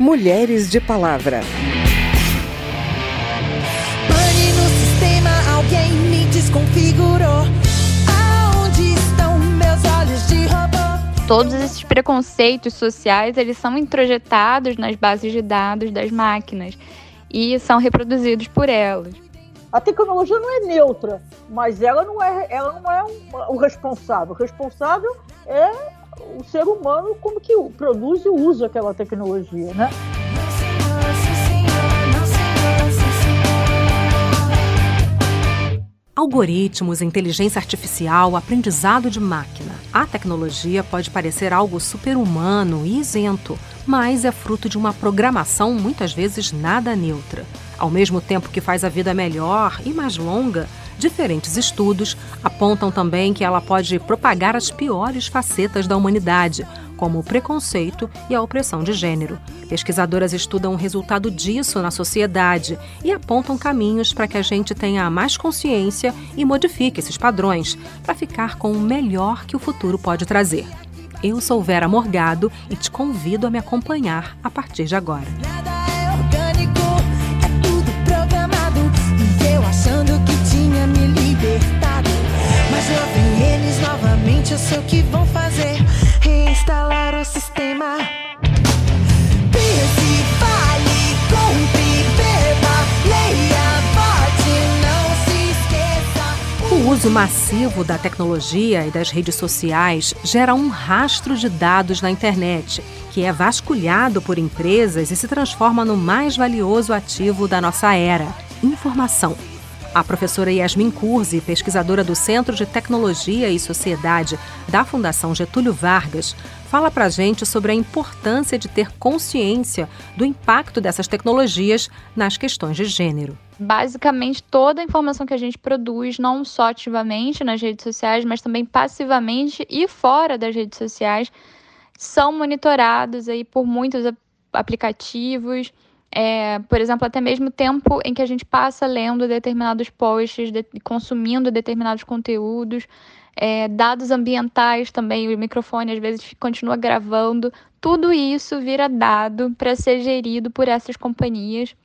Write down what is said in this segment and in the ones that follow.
Mulheres de Palavra. Pane no sistema, alguém me desconfigurou. Aonde estão meus olhos de robô? Todos esses preconceitos sociais, eles são introjetados nas bases de dados das máquinas e são reproduzidos por elas. A tecnologia não é neutra, mas ela não é, ela não é um, o responsável. O responsável é o ser humano como que produz e usa aquela tecnologia, né? Algoritmos, inteligência artificial, aprendizado de máquina. A tecnologia pode parecer algo super-humano e isento, mas é fruto de uma programação muitas vezes nada neutra. Ao mesmo tempo que faz a vida melhor e mais longa, Diferentes estudos apontam também que ela pode propagar as piores facetas da humanidade, como o preconceito e a opressão de gênero. Pesquisadoras estudam o resultado disso na sociedade e apontam caminhos para que a gente tenha mais consciência e modifique esses padrões para ficar com o melhor que o futuro pode trazer. Eu sou Vera Morgado e te convido a me acompanhar a partir de agora. Nada é orgânico, é tudo programado. E eu achando libertado. Mas lá vem eles novamente, eu sei o que vão fazer: reinstalar o sistema. Pense, fale, compre, beba, leia, vote, não se esqueça. O uso massivo da tecnologia e das redes sociais gera um rastro de dados na internet, que é vasculhado por empresas e se transforma no mais valioso ativo da nossa era: informação. A professora Yasmin Curzi, pesquisadora do Centro de Tecnologia e Sociedade da Fundação Getúlio Vargas, fala para a gente sobre a importância de ter consciência do impacto dessas tecnologias nas questões de gênero. Basicamente, toda a informação que a gente produz, não só ativamente nas redes sociais, mas também passivamente e fora das redes sociais, são monitorados aí por muitos ap- aplicativos. É, por exemplo, até mesmo tempo em que a gente passa lendo determinados posts, de- consumindo determinados conteúdos, é, dados ambientais também, o microfone às vezes continua gravando, tudo isso vira dado para ser gerido por essas companhias,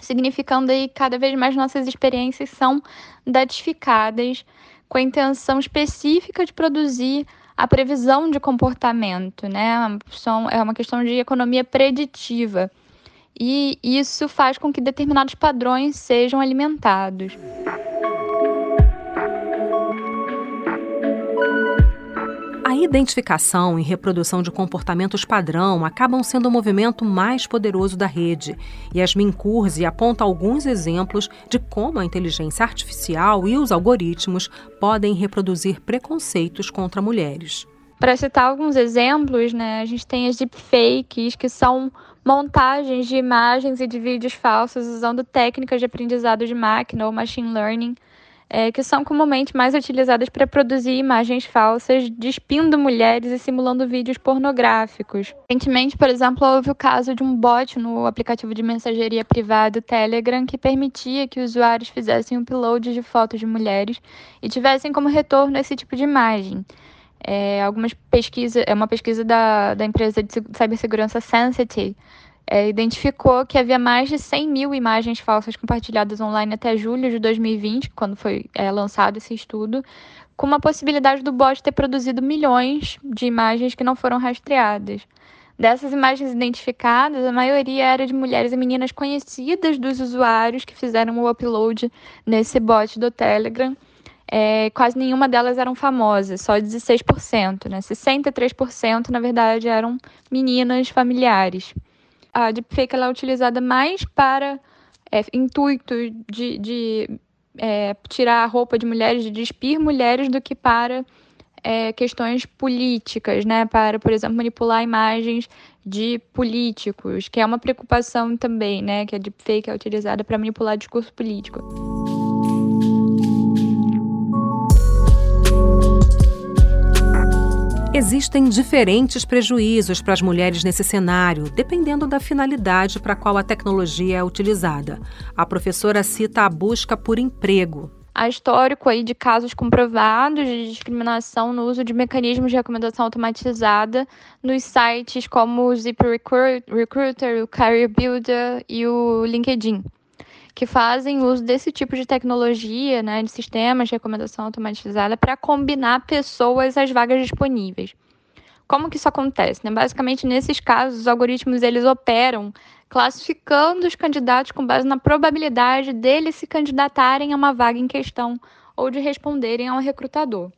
significando aí cada vez mais nossas experiências são datificadas com a intenção específica de produzir a previsão de comportamento, né? São, é uma questão de economia preditiva. E isso faz com que determinados padrões sejam alimentados. A identificação e reprodução de comportamentos padrão acabam sendo o movimento mais poderoso da rede. Yasmin Kurzi aponta alguns exemplos de como a inteligência artificial e os algoritmos podem reproduzir preconceitos contra mulheres. Para citar alguns exemplos, né, a gente tem as deepfakes, que são montagens de imagens e de vídeos falsos usando técnicas de aprendizado de máquina ou machine learning, é, que são comumente mais utilizadas para produzir imagens falsas, despindo mulheres e simulando vídeos pornográficos. Recentemente, por exemplo, houve o caso de um bot no aplicativo de mensageria privado Telegram que permitia que usuários fizessem um upload de fotos de mulheres e tivessem como retorno esse tipo de imagem. É, algumas pesquisas, é uma pesquisa da, da empresa de cibersegurança Sensity, é, identificou que havia mais de 100 mil imagens falsas compartilhadas online até julho de 2020, quando foi é, lançado esse estudo, com uma possibilidade do bot ter produzido milhões de imagens que não foram rastreadas. Dessas imagens identificadas, a maioria era de mulheres e meninas conhecidas dos usuários que fizeram o upload nesse bot do Telegram. É, quase nenhuma delas eram famosas, só 16%, né? 63% na verdade eram meninas familiares. A deepfake ela é utilizada mais para é, intuito de, de é, tirar a roupa de mulheres, de despir mulheres, do que para é, questões políticas, né? Para, por exemplo, manipular imagens de políticos, que é uma preocupação também, né? Que a deepfake é utilizada para manipular discurso político. Existem diferentes prejuízos para as mulheres nesse cenário, dependendo da finalidade para a qual a tecnologia é utilizada. A professora cita a busca por emprego. Há histórico aí de casos comprovados de discriminação no uso de mecanismos de recomendação automatizada nos sites como o ZipRecruiter, o Career Builder e o LinkedIn, que fazem uso desse tipo de tecnologia, né, de sistemas de recomendação automatizada para combinar pessoas às vagas disponíveis. Como que isso acontece? Né? Basicamente, nesses casos, os algoritmos eles operam classificando os candidatos com base na probabilidade deles se candidatarem a uma vaga em questão ou de responderem ao recrutador.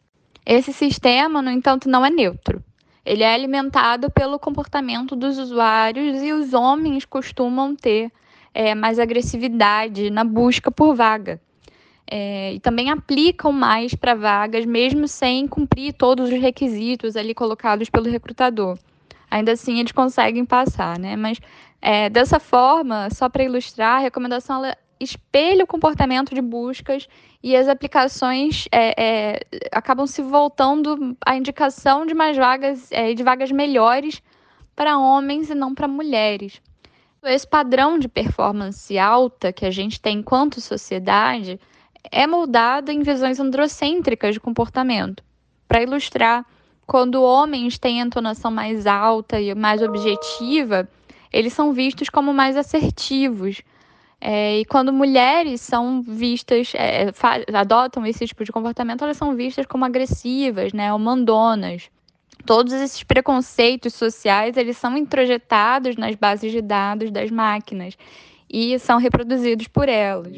Esse sistema, no entanto, não é neutro. Ele é alimentado pelo comportamento dos usuários e os homens costumam ter é, mais agressividade na busca por vaga. É, e também aplicam mais para vagas, mesmo sem cumprir todos os requisitos ali colocados pelo recrutador. Ainda assim, eles conseguem passar, né? Mas é, dessa forma, só para ilustrar, a recomendação ela espelha o comportamento de buscas e as aplicações é, é, acabam se voltando à indicação de mais vagas é, de vagas melhores para homens e não para mulheres. Esse padrão de performance alta que a gente tem enquanto sociedade é moldado em visões androcêntricas de comportamento. Para ilustrar, quando homens têm entonação mais alta e mais objetiva, eles são vistos como mais assertivos. É, e quando mulheres são vistas, é, adotam esse tipo de comportamento, elas são vistas como agressivas, né, ou mandonas. Todos esses preconceitos sociais, eles são introjetados nas bases de dados das máquinas e são reproduzidos por elas.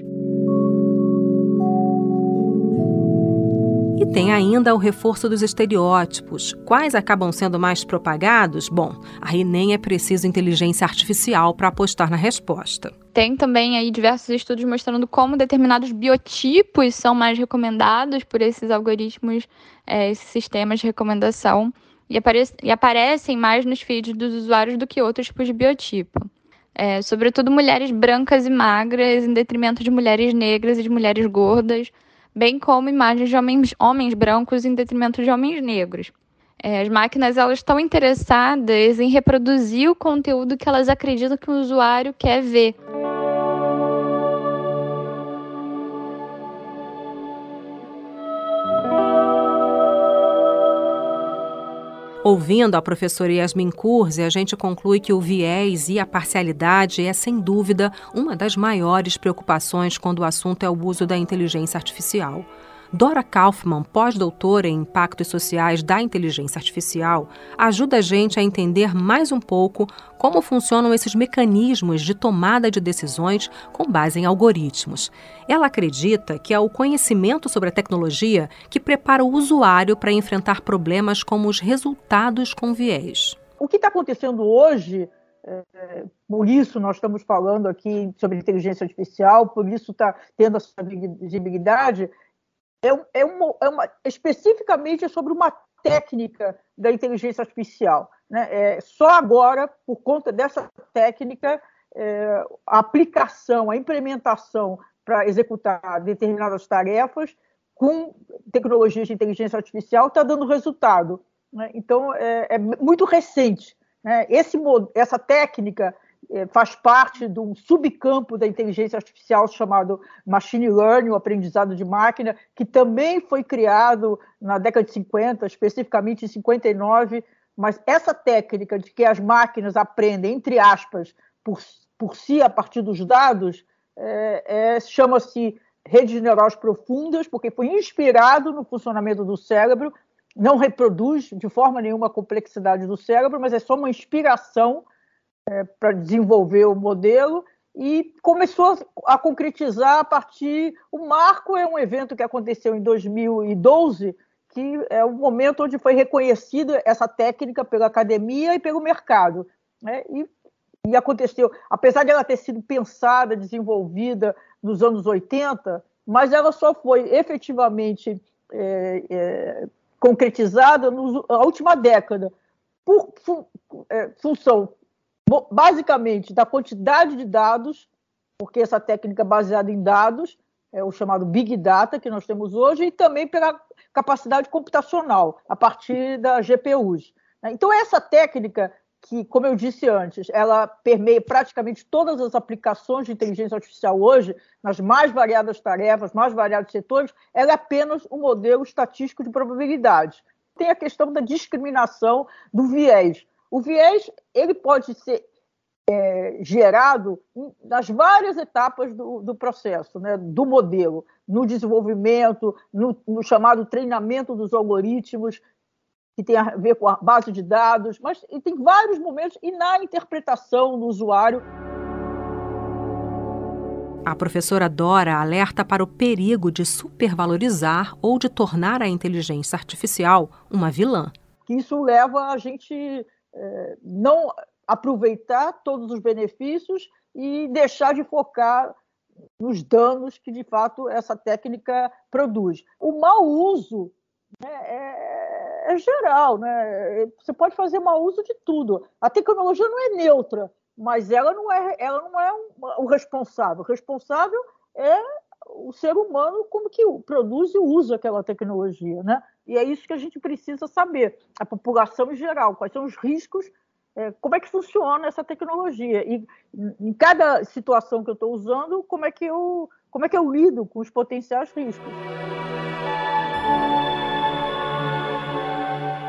E tem ainda o reforço dos estereótipos. Quais acabam sendo mais propagados? Bom, aí nem é preciso inteligência artificial para apostar na resposta. Tem também aí diversos estudos mostrando como determinados biotipos são mais recomendados por esses algoritmos, é, esses sistemas de recomendação, e, apare e, aparecem mais nos feeds dos usuários do que outros tipos de biotipo. É, sobretudo mulheres brancas e magras, em detrimento de mulheres negras e de mulheres gordas, bem como imagens de homens, homens brancos em detrimento de homens negros. É, as máquinas elas estão interessadas em reproduzir o conteúdo que elas acreditam que o usuário quer ver. Ouvindo a professora Yasmin Kurzi, a gente conclui que o viés e a parcialidade é, sem dúvida, uma das maiores preocupações quando o assunto é o uso da inteligência artificial. Dora Kaufman, pós-doutora em Impactos Sociais da Inteligência Artificial, ajuda a gente a entender mais um pouco como funcionam esses mecanismos de tomada de decisões com base em algoritmos. Ela acredita que é o conhecimento sobre a tecnologia que prepara o usuário para enfrentar problemas como os resultados com viés. O que está acontecendo hoje é, por isso nós estamos falando aqui sobre inteligência artificial, por isso está tendo essa visibilidade, é, é, uma, é uma, especificamente sobre uma técnica da inteligência artificial. Né? É, só agora, por conta dessa técnica, é, a aplicação, a implementação para executar determinadas tarefas com tecnologias de inteligência artificial está dando resultado. Né? Então, é, é, muito recente. Né? Esse, essa técnica faz parte de um subcampo da inteligência artificial chamado machine learning, o aprendizado de máquina, que também foi criado na década de 50, especificamente em 59, mas essa técnica de que as máquinas aprendem, entre aspas, por, por si a partir dos dados, é, é, chama-se redes neurais profundas, porque foi inspirado no funcionamento do cérebro, não reproduz de forma nenhuma a complexidade do cérebro, mas é só uma inspiração é, para desenvolver o modelo e começou a concretizar a partir. O Marco é um evento que aconteceu em 2012, que é o momento onde foi reconhecida essa técnica pela academia e pelo mercado. Né? E, e aconteceu, apesar de ela ter sido pensada, desenvolvida nos anos 80, mas ela só foi efetivamente é, é, concretizada na última década, por é, função basicamente da quantidade de dados, porque essa técnica é baseada em dados, é o chamado Big Data que nós temos hoje, e também pela capacidade computacional, a partir das GPUs. Então, essa técnica que, como eu disse antes, ela permeia praticamente todas as aplicações de inteligência artificial hoje, nas mais variadas tarefas, mais variados setores, ela é apenas um modelo estatístico de probabilidades. Tem a questão da discriminação do viés. O viés ele pode ser é, gerado nas várias etapas do, do processo, né, do modelo, no desenvolvimento, no, no chamado treinamento dos algoritmos, que tem a ver com a base de dados, mas tem vários momentos e na interpretação do usuário. A professora Dora alerta para o perigo de supervalorizar ou de tornar a inteligência artificial uma vilã. Isso leva a gente não aproveitar todos os benefícios e deixar de focar nos danos que de fato essa técnica produz. O mau uso né, é, é, geral, né? Você pode fazer mau uso de tudo. A tecnologia não é neutra, mas ela não é, ela não é um, o responsável. O responsável é o ser humano como que produz e usa aquela tecnologia, né? E é isso que a gente precisa saber, a população em geral, quais são os riscos, é, como é que funciona essa tecnologia e em cada situação que eu estou usando, como é que eu como é que eu lido com os potenciais riscos.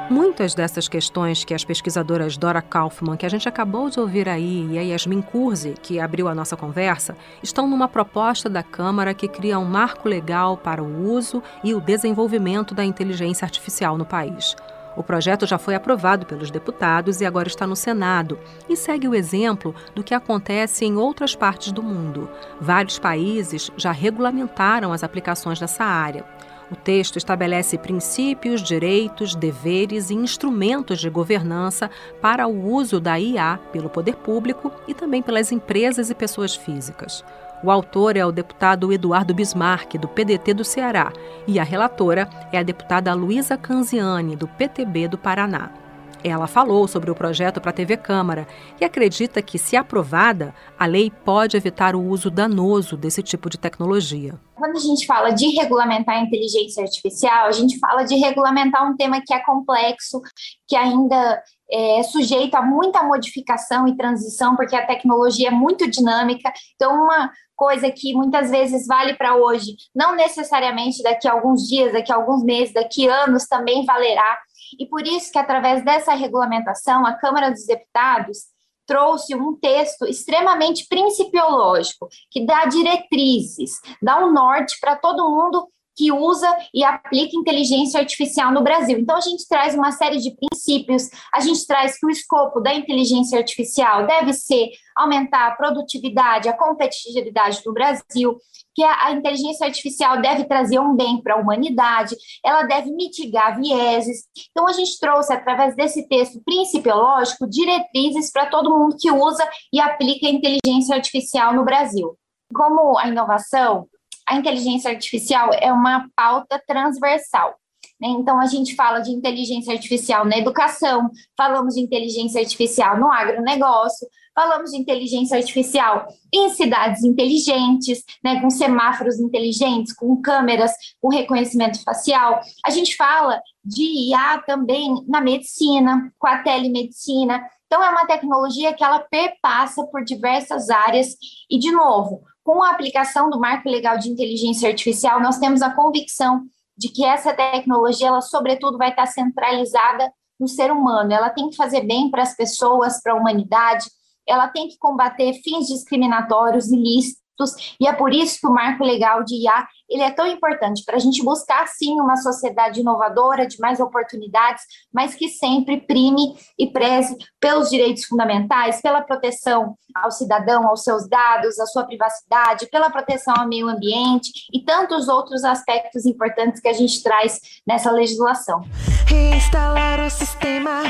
Muitas dessas questões que as pesquisadoras Dora Kaufman, que a gente acabou de ouvir aí, e a Yasmin Kurzi, que abriu a nossa conversa, estão numa proposta da Câmara que cria um marco legal para o uso e o desenvolvimento da inteligência artificial no país. O projeto já foi aprovado pelos deputados e agora está no Senado e segue o exemplo do que acontece em outras partes do mundo. Vários países já regulamentaram as aplicações dessa área. O texto estabelece princípios, direitos, deveres e instrumentos de governança para o uso da IA pelo poder público e também pelas empresas e pessoas físicas. O autor é o deputado Eduardo Bismarck, do PDT do Ceará, e a relatora é a deputada Luísa Canziani, do PTB do Paraná. Ela falou sobre o projeto para a TV Câmara e acredita que, se aprovada, a lei pode evitar o uso danoso desse tipo de tecnologia. Quando a gente fala de regulamentar a inteligência artificial, a gente fala de regulamentar um tema que é complexo, que ainda é sujeito a muita modificação e transição, porque a tecnologia é muito dinâmica. Então, uma coisa que muitas vezes vale para hoje, não necessariamente daqui a alguns dias, daqui a alguns meses, daqui a anos também valerá. E por isso que, através dessa regulamentação, a Câmara dos Deputados trouxe um texto extremamente principiológico, que dá diretrizes, dá um norte para todo mundo que usa e aplica inteligência artificial no Brasil. Então, a gente traz uma série de princípios, a gente traz que o escopo da inteligência artificial deve ser aumentar a produtividade, a competitividade do Brasil, que a, inteligência artificial deve trazer um bem para a humanidade, ela deve mitigar vieses. Então, a gente trouxe, através desse texto principiológico, diretrizes para todo mundo que usa e aplica inteligência artificial no Brasil. Como a inovação a inteligência artificial é uma pauta transversal. Né? Então, a gente fala de inteligência artificial na educação, falamos de inteligência artificial no agronegócio, falamos de inteligência artificial em cidades inteligentes, né, com semáforos inteligentes, com câmeras, com reconhecimento facial. A gente fala de IA também na medicina, com a telemedicina. Então, é uma tecnologia que ela perpassa por diversas áreas e, de novo, com a aplicação do marco legal de inteligência artificial, nós temos a convicção de que essa tecnologia, ela sobretudo vai estar centralizada no ser humano. Ela tem que fazer bem para as pessoas, para a humanidade, ela tem que combater fins discriminatórios ilícitos e é por isso que o marco legal de IA ele é tão importante para a gente buscar sim uma sociedade inovadora, de mais oportunidades, mas que sempre prime e preze pelos direitos fundamentais, pela proteção ao cidadão, aos seus dados, à sua privacidade, pela proteção ao meio ambiente e tantos outros aspectos importantes que a gente traz nessa legislação. Reinstalar o sistema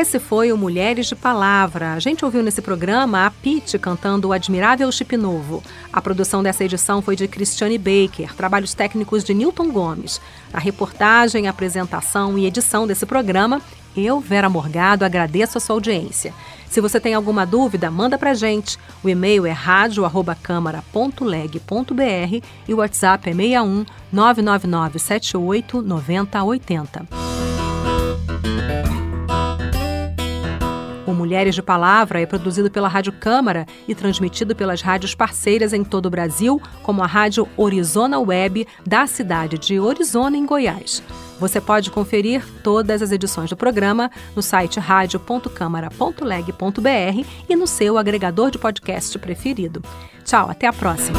esse foi o Mulheres de Palavra. A gente ouviu nesse programa a Pete cantando o admirável Chip Novo. A produção dessa edição foi de Cristiane Baker, trabalhos técnicos de Newton Gomes. A reportagem, apresentação e edição desse programa Eu, Vera Morgado, agradeço a sua audiência. Se você tem alguma dúvida, manda pra gente. O e-mail é radio@câmara.leg.br e o WhatsApp é 61 999 78 9080. O Mulheres de Palavra é produzido pela Rádio Câmara e transmitido pelas rádios parceiras em todo o Brasil, como a Rádio Orizona Web da cidade de Orizona, em Goiás. Você pode conferir todas as edições do programa no site radio.câmara.leg.br e no seu agregador de podcast preferido. Tchau, até a próxima.